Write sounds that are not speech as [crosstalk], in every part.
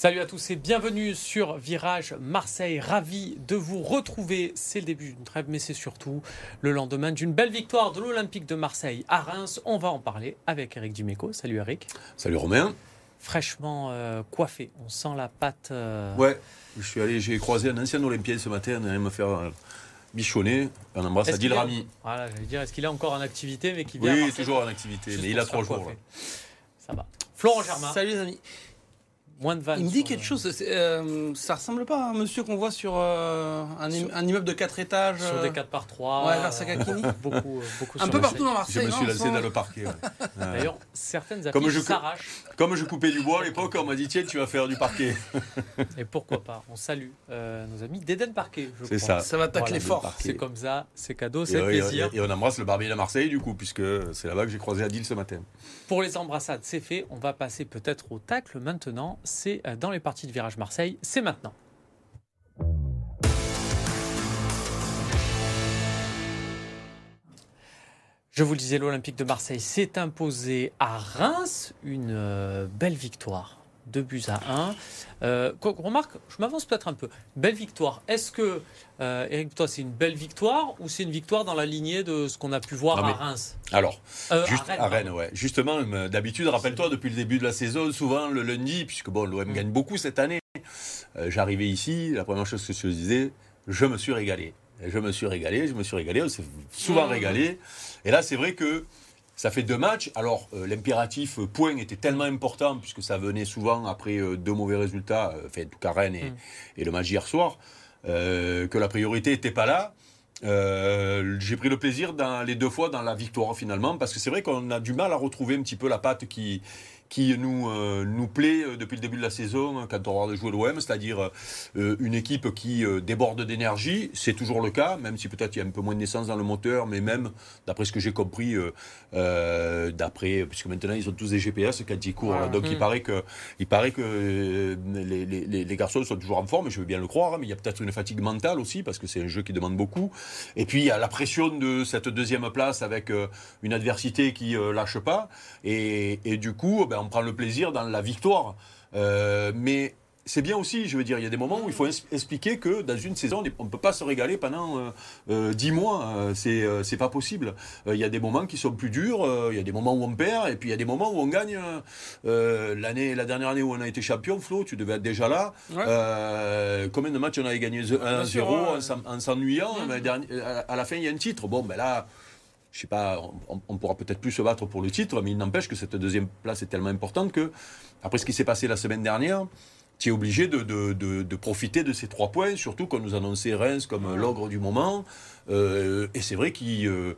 Salut à tous et bienvenue sur Virage Marseille. Ravi de vous retrouver. C'est le début d'une trêve, mais c'est surtout le lendemain d'une belle victoire de l'Olympique de Marseille à Reims. On va en parler avec Eric Dimeco. Salut Eric. Salut Romain. Fraîchement euh, coiffé. On sent la pâte. euh, Ouais, je suis allé, j'ai croisé un ancien Olympien ce matin, allait me faire euh, bichonner. Un embrasse à Dil Rami. Voilà, j'allais dire, est-ce qu'il est encore en activité, mais qui vient Oui, toujours en activité, Juste mais il a trois jours. Ça va. Florent Germain, Salut les amis. Moins de vannes. Il me dit sur quelque le- chose. euh, ça ressemble pas à un monsieur qu'on voit sur euh, un, im- un immeuble de 4 étages. Sur euh, des 4 par 3 ouais, vers Sakakini. [laughs] beaucoup, euh, beaucoup un sur peu partout dans Je Marseille. me non, suis lancé dans le parquet. [laughs] ouais. D'ailleurs, certaines affiches je s'arrachent. Comme je coupais du bois à l'époque, on m'a dit tiens, tu vas faire du parquet. Et pourquoi pas On salue euh, nos amis d'Eden Parquet. je C'est ça. Ça va tacler Voilà, fort. C'est comme ça, c'est cadeau, c'est plaisir. et on embrasse le barbier de Marseille du coup, puisque c'est là-bas que j'ai croisé Adil ce matin. Pour les embrassades, c'est fait. On va passer peut-être au tacle maintenant. C'est euh, dans les parties de virage Marseille. C'est maintenant. Je vous le disais, l'Olympique de Marseille s'est imposé à Reims. Une euh, belle victoire. Deux buts à 1. Euh, remarque, je m'avance peut-être un peu. Belle victoire. Est-ce que, euh, Eric, toi, c'est une belle victoire ou c'est une victoire dans la lignée de ce qu'on a pu voir Non, à Reims? Alors, Euh, juste à Rennes, ouais. Justement, euh, d'habitude, rappelle-toi, depuis le début de la saison, souvent le lundi, puisque bon, l'OM gagne beaucoup cette année, euh, j'arrivais ici, la première chose que je disais, je me suis régalé. Je me suis régalé, je me suis régalé, on s'est souvent Mm. régalé. Et là, c'est vrai que ça fait deux matchs. Alors, euh, l'impératif euh, point était tellement important, puisque ça venait souvent après euh, deux mauvais résultats, euh, enfin, en tout cas Rennes et, Mm. et le match d'hier soir, que la priorité n'était pas là. J'ai pris le plaisir dans, les deux fois dans la victoire finalement, parce que c'est vrai qu'on a du mal à retrouver un petit peu la patte qui, qui nous, euh, nous plaît euh, depuis le début de la saison quand on regarde jouer l'OM, c'est-à-dire euh, une équipe qui euh, déborde d'énergie, c'est toujours le cas, même si peut-être il y a un peu moins de naissance dans le moteur, mais même d'après ce que j'ai compris, d'après, puisque maintenant ils ont tous des GPS quand ils courent, donc il Mm. paraît que, il paraît que les, les- garçons sont toujours en forme, et je veux bien le croire, hein, mais il y a peut-être une fatigue mentale aussi, parce que c'est un jeu qui demande beaucoup. Et puis il y a la pression de cette deuxième place avec une adversité qui lâche pas. Et, et du coup, ben, on prend le plaisir dans la victoire. Euh, mais c'est bien aussi, je veux dire, il y a des moments où il faut expliquer que dans une saison, on ne peut pas se régaler pendant euh, euh, 10 mois. Euh, c'est euh, c'est pas possible. Il y a des moments qui sont plus durs, il y a des moments où on perd, et puis il y a des moments où on gagne. L'année, la dernière année où on a été champion, Flo, tu devais être déjà là. Ouais. Combien de matchs on avait gagné? 1-0 sûr, ouais. en s'en- en s'ennuyant dernier- à à la fin, il y a un titre. Bon, ben là, je sais pas, on, on pourra peut-être plus se battre pour le titre, mais il n'empêche que cette deuxième place est tellement importante que, après ce qui s'est passé la semaine dernière, tu es obligé de, de- de- de profiter de ces trois points, surtout qu'on nous annonçait Reims comme l'ogre du moment. Euh, et c'est vrai qu'ils. euh,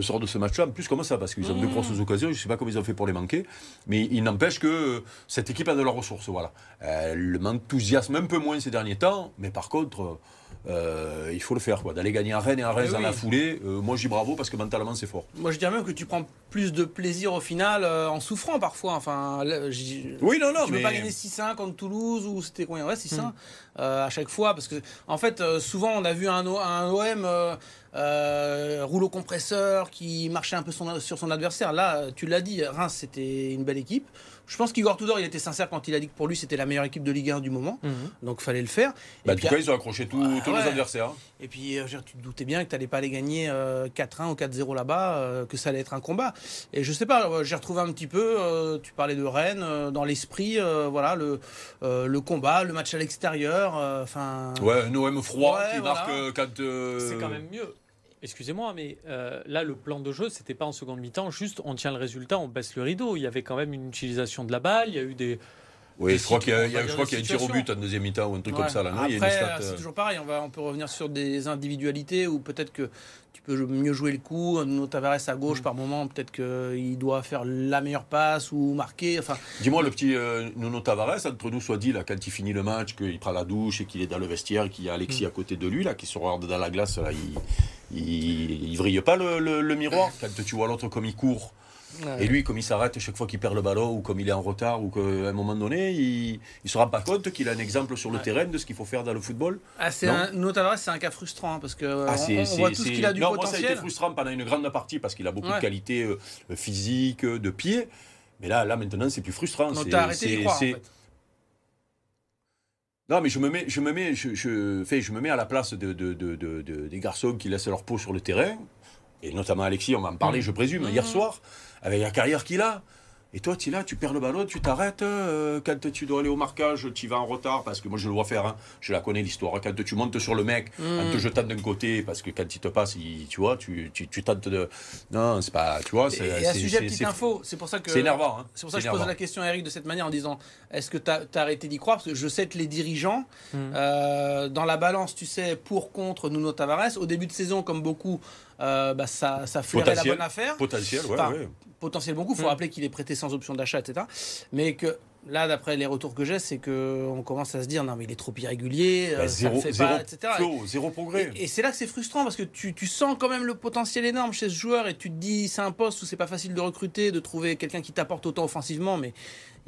sort de ce match-là, en plus comme ça, parce qu'ils ont Mmh. deux grosses occasions, je ne sais pas comment ils ont fait pour les manquer, mais il n'empêche que euh, cette équipe a de la ressource, voilà. Elle m'enthousiasme un peu moins ces derniers temps, mais par contre, euh, il faut le faire, quoi. D'aller gagner à Rennes et à Reims Eh dans oui. la foulée, euh, moi je dis bravo parce que mentalement c'est fort. Moi, je dirais même que tu prends plus de plaisir au final euh, en souffrant parfois. Enfin, là, Oui, non, non, tu mais... peux pas gagner 6-1 contre Toulouse ou c'était combien? Ouais, 6-1 Mm. euh, à chaque fois. Parce que, en fait, souvent, on a vu un OM euh, rouleau compresseur qui marchait un peu son- sur son adversaire. Là, euh, tu l'as dit, Reims, c'était une belle équipe. Je pense qu'Igor Tudor, il était sincère quand il a dit que pour lui, c'était la meilleure équipe de Ligue 1 du moment. Mhm. Donc, fallait le faire. Bah, Et en tout cas, ils ont accroché tous tous ouais. les adversaires. Et puis, euh, je veux dire, tu te doutais bien que tu n'allais pas les gagner euh, 4-1 ou 4-0 là-bas, euh, que ça allait être un combat. Et je sais pas, euh, j'ai retrouvé un petit peu, euh, tu parlais de Rennes, euh, dans l'esprit, euh, voilà, le, euh, le combat, le match à l'extérieur. euh, Enfin. Ouais, un OM froid Ouais, qui voilà. marque euh, quand... euh, C'est quand même mieux. Excusez-moi, mais euh, là, le plan de jeu, c'était pas en seconde mi-temps, juste on tient le résultat, on baisse le rideau. Il y avait quand même une utilisation de la balle, il y a eu des. Oui, je crois qu'il y a, y a- je crois qu'il y a un tir au but en deuxième mi-temps ou un truc Ouais. comme ça. Là, non? Il y a une Après, stat, euh, c'est toujours pareil. On, va, on peut revenir sur des individualités où peut-être que tu peux mieux jouer le coup. Nuno Tavares à gauche, Mm. par moment, peut-être qu'il doit faire la meilleure passe ou marquer. Enfin, Dis-moi, le petit euh, Nuno Tavares, entre nous soit dit, là, quand il finit le match, qu'il prend la douche et qu'il est dans le vestiaire qu'il y a Alexis Mm. à côté de lui, là, qui se regarde dans la glace, là, il, il, il vrille pas le, le- le miroir? Quand tu vois l'autre comme il court. Et lui, comme il s'arrête chaque fois qu'il perd le ballon ou comme il est en retard ou qu'à un moment donné, il ne se rend pas compte qu'il a un exemple sur le Ouais. terrain de ce qu'il faut faire dans le football. Ah, c'est un, c'est un cas frustrant hein, parce que euh, Ah, on, voit tout ce qu'il a du non, Moi, ça a potentiel. été frustrant pendant une grande partie parce qu'il a beaucoup Ouais. de qualités euh, physiques, de pied. Mais là, là maintenant, c'est plus frustrant. Donc t'as arrêté d'y c'est- croire en c'est- fait. Non, mais je me mets, je me mets, je, je, fais, je me mets à la place de, de, de, de, des garçons qui laissent leur peau sur le terrain, et notamment Alexis, on va en parler, je présume, hier soir, avec la carrière qu'il a. Et toi, tu es là, tu perds le ballon, tu t'arrêtes. Euh, quand tu dois aller au marquage, tu vas en retard, parce que moi, je le vois faire. Hein. Je la connais, l'histoire. Quand tu montes sur le mec, en te mm. jetant d'un côté, parce que quand il te passe, tu vois, tu, tu, tu, tentes de. Non, c'est pas. Tu vois, c'est. Et à sujet petite info, c'est pour ça que. C'est énervant. Hein. C'est pour ça que je pose la question à Eric de cette manière en disant est-ce que tu as, arrêté d'y croire? Parce que je sais que les dirigeants, mm. euh, dans la balance, tu sais, pour, contre Nuno Tavares, au début de saison, comme beaucoup, euh, bah, ça, ça flairait la bonne affaire. Potentiel, ouais, ouais potentiel beaucoup. Il faut mm. rappeler qu'il est prêté sans option d'achat, etc. Mais que là, d'après les retours que j'ai, c'est qu'on commence à se dire non, mais il est trop irrégulier, bah, euh, zéro, fait pas, etc. zéro progrès. Et, c'est là que c'est frustrant parce que tu, tu, sens quand même le potentiel énorme chez ce joueur et tu te dis c'est un poste où c'est pas facile de recruter, de trouver quelqu'un qui t'apporte autant offensivement, mais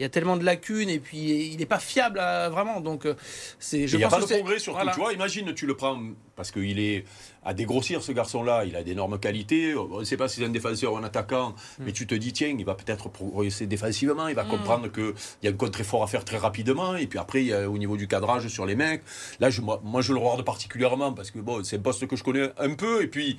il y a tellement de lacunes et puis il n'est pas fiable vraiment. Donc euh, c'est. Il n'y a pas de progrès surtout. Tu vois, imagine, tu le prends parce qu'il est à dégrossir ce garçon-là. Il a d'énormes qualités. On ne sait pas si c'est un défenseur ou un attaquant, mm. mais tu te dis tiens, il va peut-être progresser défensivement. Il va mm. comprendre qu'il y a un contre-effort à faire très rapidement. Et puis après, il y a, au niveau du cadrage sur les mecs, là, je, moi, moi, je le regarde particulièrement parce que bon, c'est un poste que je connais un peu et puis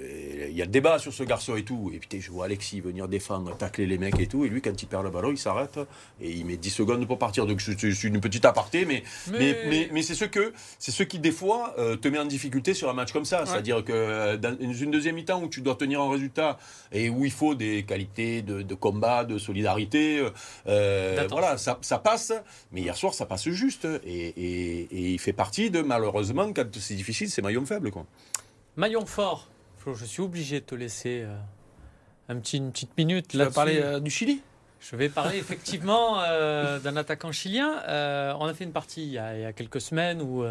il y a le débat sur ce garçon et tout. Et puis je vois Alexis venir défendre, tacler les mecs et tout. Et lui, quand il perd le ballon, il s'arrête et il met 10 secondes pour partir. Donc suis une petite aparté, mais, mais... mais, c'est ce, que, ce qui, des fois, euh, te met en difficulté sur un match comme ça. C'est-à-dire que euh, dans une deuxième mi-temps où tu dois tenir un résultat et où il faut des qualités de, combat, de solidarité, euh, voilà, ça, passe. Mais hier soir, ça passe juste. Et, il fait partie de, malheureusement, quand c'est difficile, c'est maillon faible. Quoi. Maillon fort je suis obligé de te laisser euh, un petit, une petite minute. Tu vas parler euh, du Chili? Je vais parler effectivement euh, d'un attaquant chilien. on a fait une partie il y a, quelques semaines où,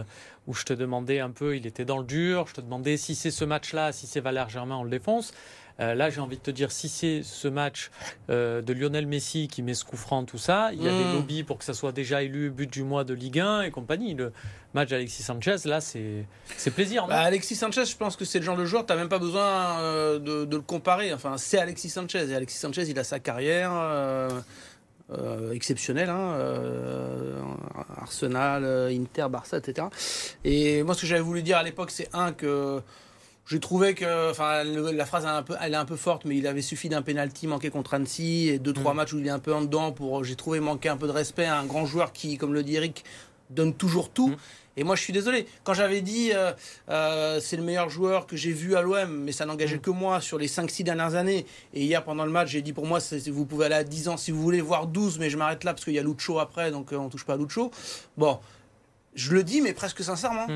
où je te demandais un peu, il était dans le dur, je te demandais si c'est ce match-là, si c'est Valère Germain, on le défonce. Euh, là, j'ai envie de te dire, si c'est ce match euh, de Lionel Messi qui met ce coup franc, tout ça, il y a des hmm. lobbies pour que ça soit déjà élu but du mois de Ligue 1 et compagnie. Le match d'Alexis Sanchez, là, c'est plaisir. Bah, Alexis Sanchez, je pense que c'est le genre de joueur, tu n'as même pas besoin euh, de, le comparer. Enfin, c'est Alexis Sanchez. Et Alexis Sanchez, il a sa carrière. exceptionnelle, hein, Arsenal, Inter, Barça, etc. Et moi, ce que j'avais voulu dire à l'époque, c'est un que j'ai trouvé que, enfin, la phrase est un peu, elle est un peu forte, mais il avait suffi d'un penalty manqué contre Annecy et deux trois mm. matchs où il est un peu en dedans pour, j'ai trouvé manquer un peu de respect à un grand joueur qui, comme le dit Eric, donne toujours tout. Mm. Et moi, je suis désolé. Quand j'avais dit euh, euh, c'est le meilleur joueur que j'ai vu à l'OM, mais ça n'engageait mm. que moi sur les 5-6 dernières années. Et hier, pendant le match, j'ai dit pour moi, vous pouvez aller à 10 ans si vous voulez, voir 12, mais je m'arrête là parce qu'il y a Lucho après, donc euh, on touche pas à Lucho. Bon, je le dis, mais presque sincèrement.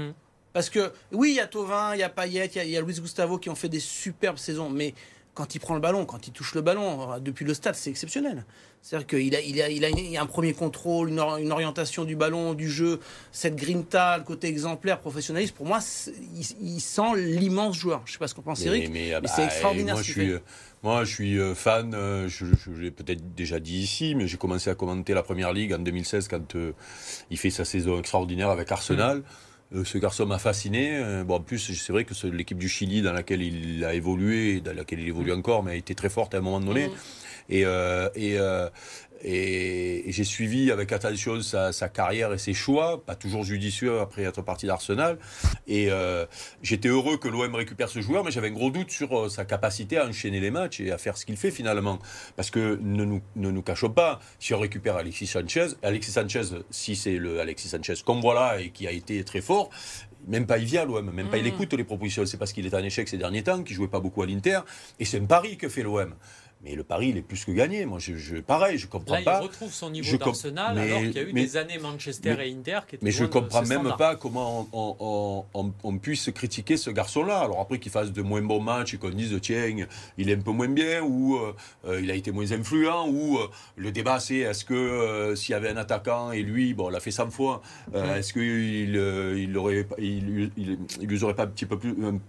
Parce que oui, il y a Tovin, il y a Payet, il y, a Luis Gustavo qui ont fait des superbes saisons, mais quand il prend le ballon, quand il touche le ballon, euh, depuis le stade, c'est exceptionnel. C'est-à-dire qu'il a, il a, il a, un premier contrôle, une, orientation du ballon, du jeu, cette grinta, le côté exemplaire, professionnaliste. Pour moi, il, sent l'immense joueur. Je ne sais pas ce qu'on pense, Eric, mais, ah c'est bah, extraordinaire moi, ce je suis, Moi, je suis euh, fan, euh, je, l'ai peut-être déjà dit ici, mais j'ai commencé à commenter la Première Ligue en 2016 quand il fait sa saison extraordinaire avec Arsenal. Mmh. Euh, ce garçon m'a fasciné. Euh, bon, en plus, c'est vrai que l'équipe du Chili dans laquelle il a évolué, dans laquelle il évolue encore, mais a été très forte à un moment donné. Mmh. Et, euh, et, et, j'ai suivi avec attention sa, carrière et ses choix, pas toujours judicieux après être parti d'Arsenal. Et euh, j'étais heureux que l'OM récupère ce joueur, mais j'avais un gros doute sur euh, sa capacité à enchaîner les matchs et à faire ce qu'il fait finalement. Parce que ne nous, ne nous cachons pas, si on récupère Alexis Sanchez, Alexis Sanchez, si c'est le Alexis Sanchez comme voilà et qui a été très fort, même pas il vient l'OM, même pas il mmh. écoute les propositions. C'est parce qu'il est en échec ces derniers temps, qu'il jouait pas beaucoup à l'Inter. Et c'est un pari que fait l'OM. Mais le pari, il est plus que gagné. Moi, je, je pareil, je comprends Là, pas. Il retrouve son niveau d'Arsenal alors qu'il y a eu des années Manchester et Inter qui étaient Mais je comprends même pas comment on, on, on, puisse critiquer ce garçon-là. Alors après qu'il fasse de moins bons matchs et qu'on dise tiens, il est un peu moins bien ou euh, il a été moins influent ou euh, le débat c'est est-ce que euh, s'il y avait un attaquant et lui, bon, on l'a fait 100 fois, est-ce qu'il il aurait, il, il, il, lui aurait pas un petit peu plus un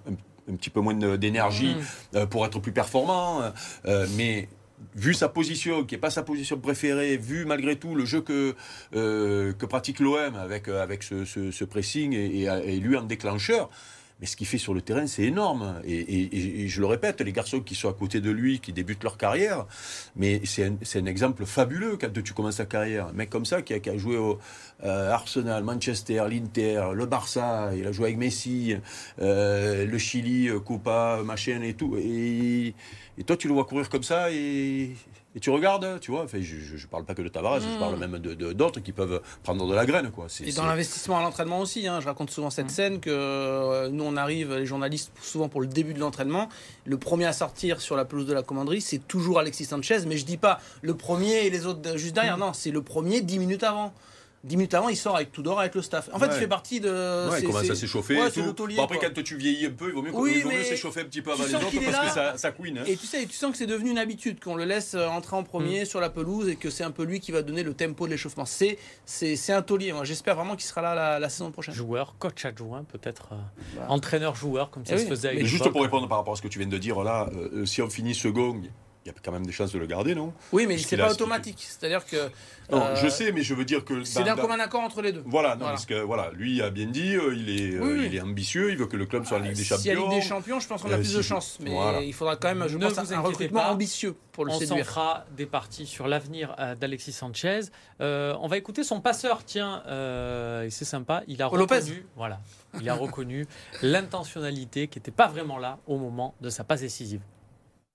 petit peu moins d'énergie mm. euh, pour être plus performant. Euh, mais vu sa position, qui n'est pas sa position préférée, vu malgré tout le jeu que, euh, que pratique l'OM avec, avec ce, ce, pressing et, et, lui en déclencheur, Mais ce qu'il fait sur le terrain, c'est énorme. Et, je le répète, les garçons qui sont à côté de lui, qui débutent leur carrière, mais c'est un, exemple fabuleux quand tu commences ta carrière. Un mec comme ça qui a, joué au euh, Arsenal, Manchester, l'Inter, le Barça, il a joué avec Messi, euh, le Chili, euh, Copa, machin et tout. Et, et toi, tu le vois courir comme ça et et tu regardes, tu vois, enfin, je ne parle pas que de Tavares, je parle mm. même d'autres qui peuvent prendre de la graine. Quoi. Et dans l'investissement à l'entraînement aussi, hein, je raconte souvent cette mm. scène que euh, nous on arrive, les journalistes, souvent pour le début de l'entraînement, le premier à sortir sur la pelouse de la commanderie, c'est toujours Alexis Sanchez, mais je dis pas le premier et les autres juste derrière, mm. non, c'est le premier dix minutes avant. 10 minutes avant, il sort avec Tudor, avec le staff. En fait, il fait partie de. Ouais, il commence à s'échauffer. Ouais, bon, après, quand tu vieillis un peu, il vaut mieux, oui, s'échauffer un petit peu avant les autres parce que ça, ça couine. Hein. Et tu sais, tu sens que c'est devenu une habitude, qu'on le laisse euh, entrer en premier mm. sur la pelouse et que c'est un peu lui qui va donner le tempo de l'échauffement. C'est un taulier. Moi, j'espère vraiment qu'il sera là la, saison prochaine. Joueur, coach adjoint, peut-être euh, bah. entraîneur-joueur, comme ça eh se faisait avec Juste pour répondre par rapport à ce que tu viens de dire là, euh, si on finit second, il y a quand même des chances de le garder, non? Oui, mais c'est pas automatique. C'est-à-dire que. Non, je euh, sais, mais je veux dire que. C'est d'un commun accord entre les deux. Voilà, non, parce que voilà, lui a bien dit, euh, il, est, euh, il est ambitieux, il veut que le club soit en Ligue des Champions. Si y a Ligue des Champions, je pense qu'on a plus de chances. Mais il faudra quand même, je pense, un recrutement ambitieux pour le on séduire. On fera des parties sur l'avenir d'Alexis Sanchez. on va écouter son passeur, tiens, et c'est sympa. Il a reconnu, voilà, il a reconnu [laughs] l'intentionnalité qui n'était pas vraiment là au moment de sa passe décisive.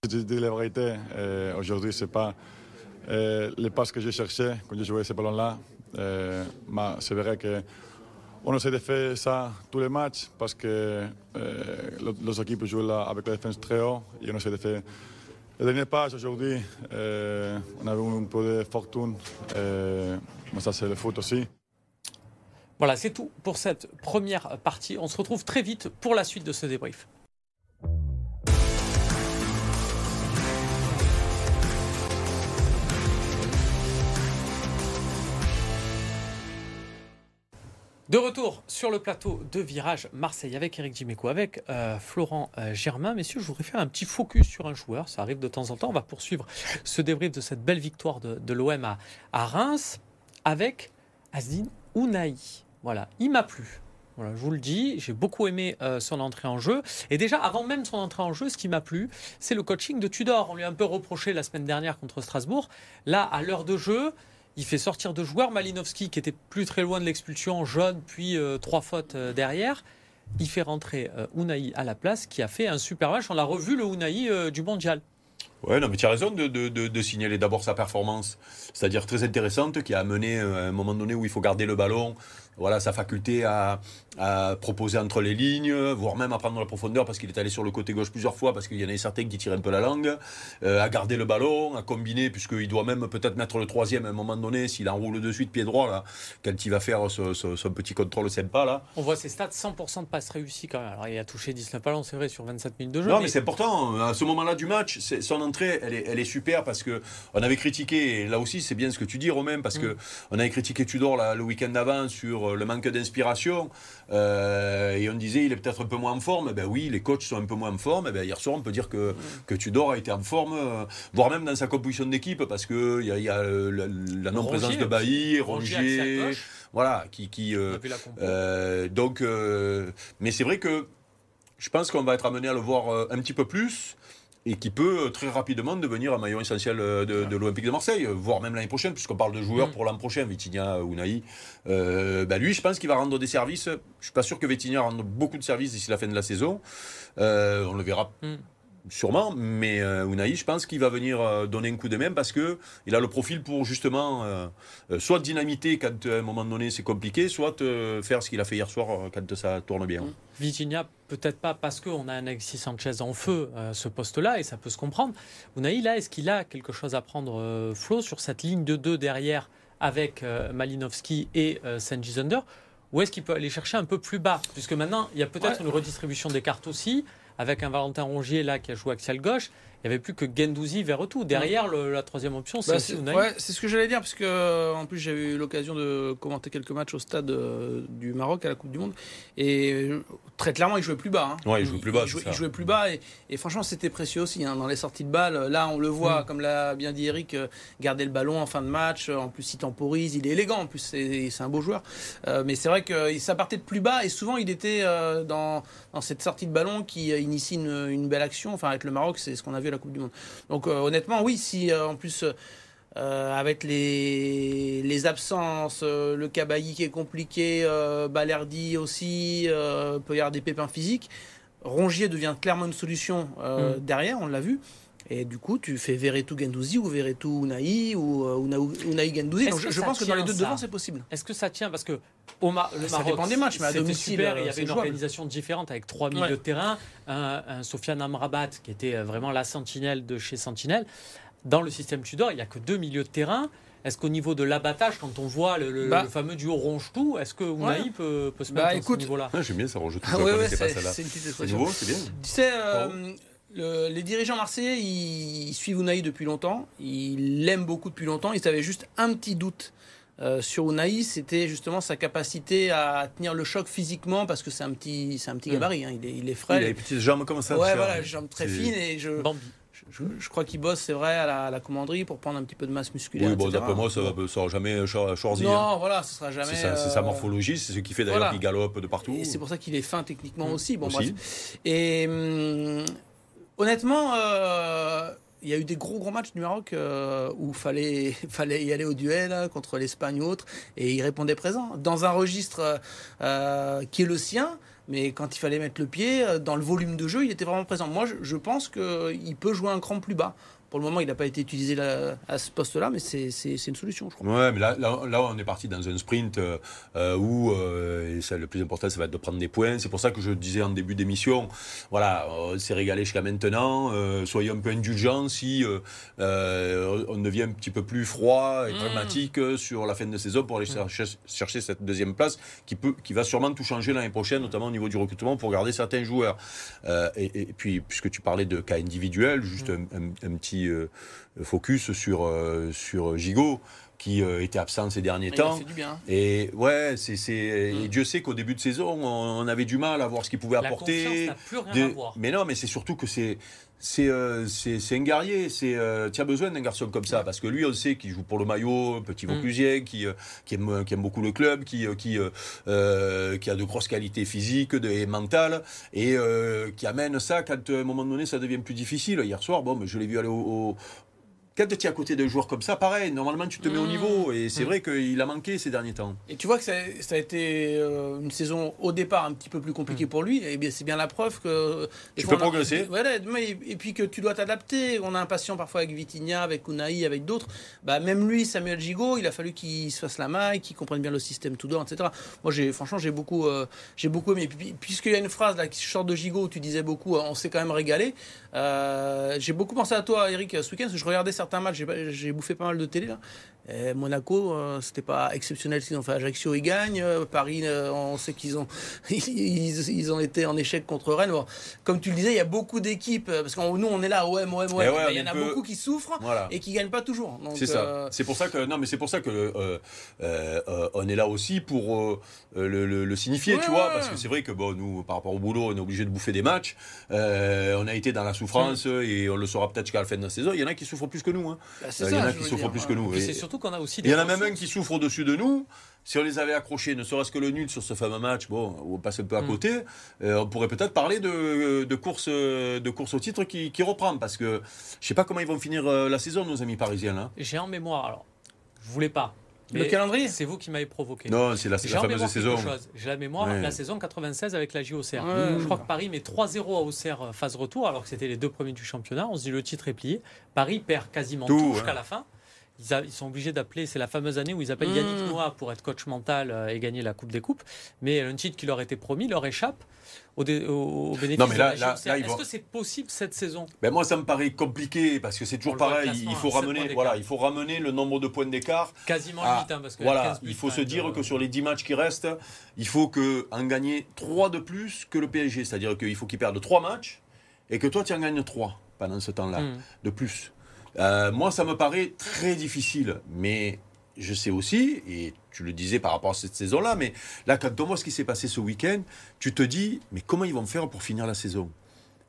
Je dis la vérité, euh, aujourd'hui, ce n'est pas euh, passes que j'ai cherché quand je jouais ce ballon-là. Euh, c'est vrai qu'on essaie de faire ça tous les matchs parce que les équipes jouent avec la défense très haut et on essaie de faire le dernier pas aujourd'hui. on avait un peu de fortune, mais ça, c'est le foot aussi. Voilà, c'est tout pour cette première partie. On se retrouve très vite pour la suite de ce débrief. De retour sur le plateau de Virage Marseille avec Eric Dimeco, avec euh, Florent euh, Germain. Messieurs, je voudrais faire un petit focus sur un joueur. Ça arrive de temps en temps. On va poursuivre ce débrief de cette belle victoire de, l'OM à, Reims avec Asdin Ounaï. Voilà, il m'a plu. Voilà, je vous le dis, j'ai beaucoup aimé euh, son entrée en jeu. Et déjà, avant même son entrée en jeu, ce qui m'a plu, c'est le coaching de Tudor. On lui a un peu reproché la semaine dernière contre Strasbourg. Là, à l'heure de jeu, il fait sortir deux joueurs. Malinowski, qui était plus très loin de l'expulsion, jaune, puis euh, trois fautes euh, derrière. Il fait rentrer euh, Unai à la place, qui a fait un super match. On l'a revu, le Unai du mondial. Ouais, non, mais tu as raison de, de signaler d'abord sa performance, c'est-à-dire très intéressante, qui a amené à un moment donné où il faut garder le ballon, voilà, sa faculté à, à, proposer entre les lignes, voire même à prendre la profondeur parce qu'il est allé sur le côté gauche plusieurs fois, parce qu'il y en a certains qui tirent un peu la langue, euh, à garder le ballon, à combiner, puisqu'il doit même peut-être mettre le troisième à un moment donné, s'il enroule de suite pied droit, là, quand il va faire son, petit contrôle sympa. Là. On voit ses stats, 100% de passes réussies quand même. Alors il a touché 19 ballons, c'est vrai, sur 27 minutes de jeu. Non, mais, c'est important. À ce moment-là du match, son entrée, elle est, elle est super parce que on avait critiqué, et là aussi c'est bien ce que tu dis, Romain, parce mm. que on avait critiqué Tudor là, le week-end d'avant sur euh, le manque d'inspiration. Euh, et on disait, il est peut-être un peu moins en forme. Ben oui, les coachs sont un peu moins en forme. ben hier soir, on peut dire que, que Tudor a été en forme, euh, voire même dans sa composition d'équipe, parce qu'il y a, y a la, non-présence de Bailly, Rongier, voilà, qui. qui donc, mais c'est vrai que je pense qu'on va être amené à le voir un petit peu plus et qui peut euh, très rapidement devenir un maillon essentiel euh, de, l'Olympique de Marseille, euh, voire même l'année prochaine, puisqu'on parle de joueurs mm. pour l'an prochain, Vitinha ou Naï. Bah, lui, je pense qu'il va rendre des services. Je ne suis pas sûr que Vitinha rende beaucoup de services d'ici la fin de la saison. on le verra. Mm sûrement, mais euh, Unai, je pense qu'il va venir euh, donner un coup de main parce que il a le profil pour justement euh, soit dynamiter quand à un moment donné c'est compliqué, soit faire ce qu'il a fait hier soir quand ça tourne bien. Mmh. Virginia, peut-être pas parce qu'on a un Alexis Sanchez en feu ce poste-là et ça peut se comprendre. Unai, là, est-ce qu'il a quelque chose à prendre Flo sur cette ligne de deux derrière avec Malinowski et Sanji Zunder ou est-ce qu'il peut aller chercher un peu plus bas? Puisque maintenant, il y a peut-être une redistribution des cartes aussi avec un Valentin Rongier là qui a joué axial gauche il n'y avait plus que Gendouzi vers tout. Derrière, le- la troisième option, c'est Bah, c'est Unai. ouais, c'est ce que j'allais dire, parce que euh, en plus j'ai eu l'occasion de commenter quelques matchs au stade euh, du Maroc à la Coupe du Monde, et euh, très clairement il jouait plus bas. hein. Ouais, il jouait plus bas, Il, jouait, il plus bas, et, et franchement c'était précieux aussi hein, dans les sorties de balles. Là on le voit, Mm. comme l'a bien dit Eric, garder le ballon en fin de match. En plus il temporise, il est élégant. En plus c'est c'est un beau joueur. Euh, mais c'est vrai que ça partait de plus bas, et souvent il était euh, dans, dans cette sortie de ballon qui initie une, une belle action. Enfin avec le Maroc, c'est ce qu'on a vu la Coupe du Monde. Donc euh, honnêtement, oui, si euh, en plus euh, avec les, les absences, euh, le Cabailly qui est compliqué, euh, Balerdi aussi, peut y avoir des pépins physiques. Rongier devient clairement une solution Mm. derrière, on l'a vu. Et du coup, tu fais Verretou Gendouzi ou Verretou Unai ou euh, Unai Gendouzi. Donc, je, pense que dans les deux ça devant, c'est possible. Est-ce que ça tient? Parce que au Ma- le Ça Maroc, dépend des matchs, mais à c'était domicile, super. euh, Il y c'est avait une jouable. organisation différente avec trois milieux Ouais. de terrain. Un, un Sofiane Amrabat qui était euh, vraiment la sentinelle de chez Sentinelle. Dans le système Tudor, il n'y a que deux milieux de terrain. Est-ce qu'au niveau de l'abattage, quand on voit le, le- Bah. le fameux duo ronge-tout, est-ce que Unai Ouais. peut, peut se Bah, mettre à ce niveau-là? Ah, J'aime bien ça, rejeter. Ah ouais, ouais, c'est c'est une petite C'est expression. nouveau, c'est bien. Tu sais, euh, le- les dirigeants marseillais, ils, ils suivent Unai depuis longtemps. Ils l'aiment beaucoup depuis longtemps. Ils avaient juste un petit doute euh, sur Unai. C'était justement sa capacité à tenir le choc physiquement parce que c'est un petit, c'est un petit Mm. gabarit. hein. Il, est, il est Il a frêle. les petites jambes comme ça. ouais, voilà, les jambes très fines. Et je, Bambi. je, je crois qu'il bosse, c'est vrai, à la, à la commanderie pour prendre un petit peu de masse musculaire. Oui, bon, d'après moi, ça ne sera jamais cho- choisi. hein. Non, voilà, ce sera jamais. C'est sa, c'est sa euh, morphologie, c'est ce qui fait d'ailleurs voilà. qu'il galope de partout. Et c'est pour ça qu'il est fin techniquement Mm. aussi. Bon, Aussi. bref. Et hum, honnêtement, euh, il y a eu des gros gros matchs du Maroc euh, où fallait [laughs] fallait y aller au duel hein, contre l'Espagne ou autre, et il répondait présent dans un registre euh, qui est le sien. Mais quand il fallait mettre le pied dans le volume de jeu, il était vraiment présent. Moi, je, je pense qu'il peut jouer un cran plus bas. Pour le moment, il n'a pas été utilisé là- à ce poste-là, mais c'est une solution, je crois. Ouais, mais là, là, là, on est parti dans un sprint euh, euh, où euh, et ça, le plus important, ça va être de prendre des points. C'est pour ça que je disais en début d'émission, voilà, on s'est régalé jusqu'à maintenant. euh, soyons un peu indulgents si on devient un petit peu plus froid et pragmatique euh, sur la fin de saison pour aller chercher, chercher cette deuxième place qui, peut, qui va sûrement tout changer l'année prochaine, notamment au niveau du recrutement pour garder certains joueurs. Et, et puis, puisque tu parlais de cas individuels, juste un, un- un petit euh, focus sur, euh, sur Gigot qui euh, était absent ces derniers a temps. du bien. Et ouais, c'est, c'est- et Mm. Dieu sait qu'au début de saison, on, on avait du mal à voir ce qu'il pouvait La apporter. plus rien à voir. Mais non, mais c'est surtout que c'est c'est euh, c'est un guerrier. C'est euh, tu as besoin d'un garçon comme ça parce que lui, on sait qu'il joue pour le maillot, petit Mm. Vauclusien, qui euh, qui aime qui aime beaucoup le club, qui qui qui a de grosses qualités physiques de, et mentales et qui amène ça quand à un moment donné ça devient plus difficile. Hier soir, bon, mais je l'ai vu aller au quand tu es à côté d'un joueur comme ça, pareil, normalement tu te mets au niveau. Et c'est Mm. vrai qu'il a manqué ces derniers temps. Et tu vois que ça, ça a été euh, une saison au départ un petit peu plus compliquée pour lui. Et bien c'est bien la preuve que des Tu fois, peux a- progresser. Voilà, mais- et puis que tu dois t'adapter. On a un patient parfois avec Vitinha, avec Unai, avec d'autres. Bah même lui, Samuel Gigot, il a fallu qu'il se fasse la maille, qu'il comprenne bien le système tout etc. Moi j'ai franchement j'ai beaucoup euh, j'ai beaucoup aimé. Puisqu'il y a une phrase là qui sort de Gigot où tu disais beaucoup, on s'est quand même régalé. Euh, j'ai beaucoup pensé à toi, Eric, ce week-end. parce que Je regardais certains matchs. J'ai pas- J'ai bouffé pas mal de télé là. Et Monaco, euh, c'était pas exceptionnel ce qu'ils ont fait. Ajaccio, ils gagnent. Euh, Paris, euh, on sait qu'ils ont, [laughs] ils, ils ont été en échec contre Rennes. Bon, comme tu le disais, il y a beaucoup d'équipes. euh, Parce que nous, on est là, OM, OM, OM. Eh il y en a beaucoup qui souffrent Voilà. et qui gagnent pas toujours. C'est ça. euh, C'est pour ça que non, mais c'est pour ça que on est là aussi pour le, le- le signifier, Ouais, tu vois, ouais, parce ouais. que c'est vrai que bon, nous, par rapport au boulot, on est obligé de bouffer des matchs. On a été dans la souffrance et on le saura peut-être jusqu'à la fin de la saison. Il y en a qui souffrent plus que nous. hein. bah, il y en a qui souffrent dire. plus que nous. Et Et- c'est surtout qu'on a aussi Il des y en a même un qui souffre au-dessus de nous. Si on les avait accrochés, ne serait-ce que le nul sur ce fameux match, bon, on passe un peu à Mm. côté, euh, on pourrait peut-être parler de, de, course, de course au titre qui, qui reprend. Parce que je sais pas comment ils vont finir euh, la saison, nos amis parisiens. J'ai en mémoire, alors, je voulais pas. Le calendrier C'est vous qui m'avez provoqué. Non, c'est la, fameuse saison. J'ai la mémoire, Ouais. la saison 96 avec la JOCR. Ouais. Je crois que Paris met 3-0 à Auxerre euh, phase retour, alors que c'était les deux premiers du championnat. On se dit le titre est plié. Paris perd quasiment Tout, tout, ouais. jusqu'à la fin. Ils, a- ils sont obligés d'appeler, c'est la fameuse année où ils appellent Mmh. Yannick Noah pour être coach mental euh, et gagner la Coupe des Coupes. Mais un titre qui leur était promis leur échappe au, dé- au- au bénéfice Non, mais de là- la là- là, Est-ce vont- que c'est possible cette saison? Ben moi, ça me paraît compliqué parce que c'est toujours pareil. Il à faut sept ramener, voilà, il faut ramener le nombre de points d'écart. Quasiment Ah, limite, hein, parce que Voilà, 15 buts il faut se dire euh, que sur les 10 matchs qui restent, il faut que en gagner 3 de plus que le PSG. C'est-à-dire qu'il faut qu'ils perdent 3 matchs et que toi, tu en gagnes 3. pendant ce temps-là, Mm. de plus. Euh, moi, ça me paraît très difficile, mais je sais aussi, et tu le disais par rapport à cette saison-là, mais là, quand on voit ce qui s'est passé ce week-end, tu te dis, mais comment ils vont faire pour finir la saison?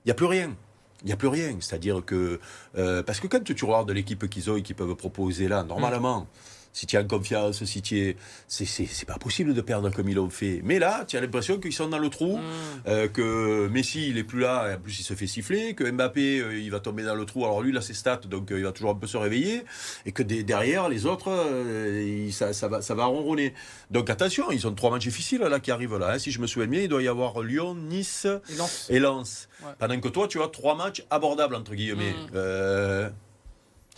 Il n'y a plus rien. Il n'y a plus rien. C'est-à-dire que. euh, parce que quand tu regardes l'équipe qu'ils ont et qu'ils peuvent proposer là, normalement. Si tu es en confiance, si tu es. C'est, c'est, c'est pas possible de perdre comme ils l'ont fait. Mais là, tu as l'impression qu'ils sont dans le trou, Mm. euh, que Messi, il est plus là, et en plus, il se fait siffler, que Mbappé, euh, il va tomber dans le trou. Alors lui, là, c'est stats, donc euh, il va toujours un peu se réveiller. Et que des- derrière, les autres, il- ça, ça va, ça va ronronner. Donc attention, ils ont trois matchs difficiles là qui arrivent là. hein. Si je me souviens bien, il doit y avoir Lyon, Nice Et Lens. et Lens. Ouais. Pendant que toi, tu as trois matchs abordables, entre guillemets. Mm.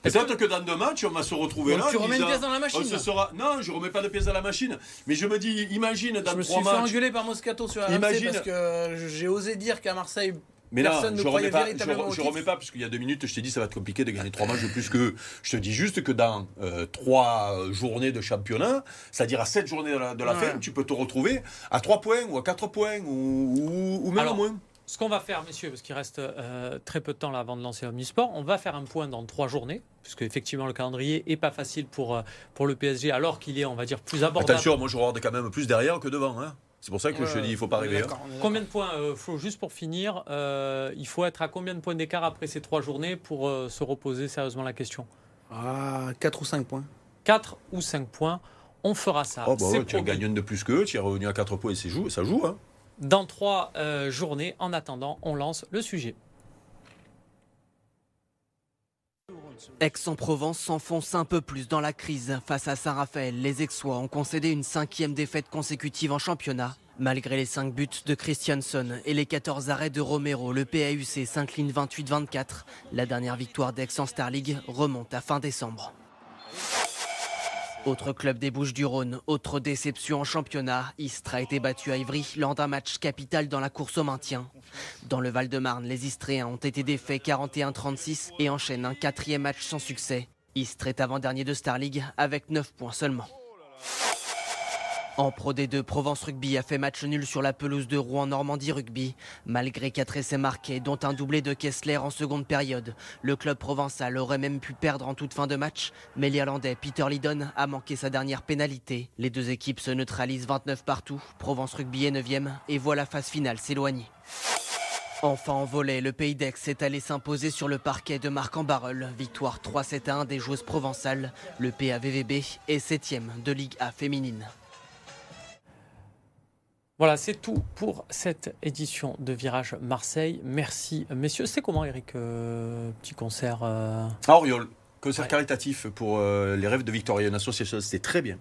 Peut-être que... dans deux matchs, on va se retrouver Donc là. tu remets une pièce dans la oh, machine. ce sera... Non, je remets pas de pièce dans la machine. Mais je me dis, imagine dans Je me suis trois fait matchs. engueuler par Moscato sur RMC Imagine- parce que j'ai osé dire qu'à Marseille, Mais là, Personne ne je croyait remets pas, je, re- je remets pas, parce qu'il y a deux minutes, je t'ai dit ça va être compliqué de gagner trois matchs de plus que. Je te dis juste que dans euh, trois journées de championnat, c'est-à-dire à sept journées de la, de la Ouais. fin, tu peux te retrouver à trois points ou à quatre points ou, ou, ou même Alors, à moins. Ce qu'on va faire, messieurs, parce qu'il reste euh, très peu de temps là avant de lancer Omnisport, on va faire un point dans trois journées, puisque effectivement le calendrier est pas facile pour, euh, pour le PSG, alors qu'il est, on va dire, plus abordable. Attention, moi je regarde quand même plus derrière que devant. hein. C'est pour ça que je te Ouais, dis, il faut pas rêver. hein. Combien de points, euh, Flo, juste pour finir, euh, il faut être à combien de points d'écart après ces trois journées pour euh, se reposer sérieusement la question? Ah, 4 ou 5 points. 4 ou 5 points, on fera ça. Oh, bah ouais, tu gagnes une de plus qu'eux, tu es revenu à 4 points et c'est jou- ça joue. Hein. Dans trois euh, journées, en attendant, on lance le sujet. Aix-en-Provence s'enfonce un peu plus dans la crise. Face à Saint-Raphaël, les Aixois ont concédé une cinquième défaite consécutive en championnat. Malgré les 5 buts de Christianson et les 14 arrêts de Romero, le PAUC s'incline 28-24. La dernière victoire d'Aix en Star League remonte à fin décembre. Autre club des Bouches-du-Rhône, autre déception en championnat. Istres a été battu à Ivry lors d'un match capital dans la course au maintien. Dans le Val-de-Marne, les Istréens ont été défaits 41-36 et enchaînent un quatrième match sans succès. Istres est avant-dernier de Star League avec 9 points seulement. En Pro D2, Provence Rugby a fait match nul sur la pelouse de Rouen Normandie Rugby. Malgré 4 essais marqués, dont un doublé de Kessler en seconde période, le club provençal aurait même pu perdre en toute fin de match, mais l'Irlandais Peter Lydon a manqué sa dernière pénalité. Les deux équipes se neutralisent 29 partout, Provence Rugby est 9 et voit la phase finale s'éloigner. Enfin en volet, le Pays d'Aix est allé s'imposer sur le parquet de Marc-en-Barœul. Victoire 3-7 à 1 des joueuses provençales. Le PAVVB est 7 de Ligue A féminine. Voilà, c'est tout pour cette édition de Virage Marseille. Merci, messieurs. C'était comment, Eric euh, Petit concert euh, À Oriol, concert Ouais. caritatif pour euh, les rêves de Victoria, une association, c'était très bien.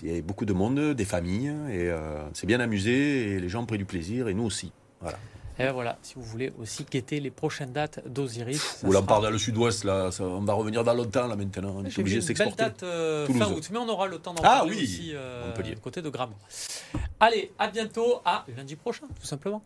Il y avait beaucoup de monde, des familles, et euh, c'est bien amusé, et les gens ont pris du plaisir, et nous aussi. Voilà. Et ben voilà, si vous voulez aussi guetter les prochaines dates d'Osiris. Ou là, on part dans le sud-ouest, là, ça- on va revenir dans longtemps, là, maintenant. On est obligé de une belle s'exporter. date euh, fin août, mais on aura le temps d'en Ah parler oui, aussi euh, du côté de Grammont. Allez, à bientôt, à lundi prochain, tout simplement.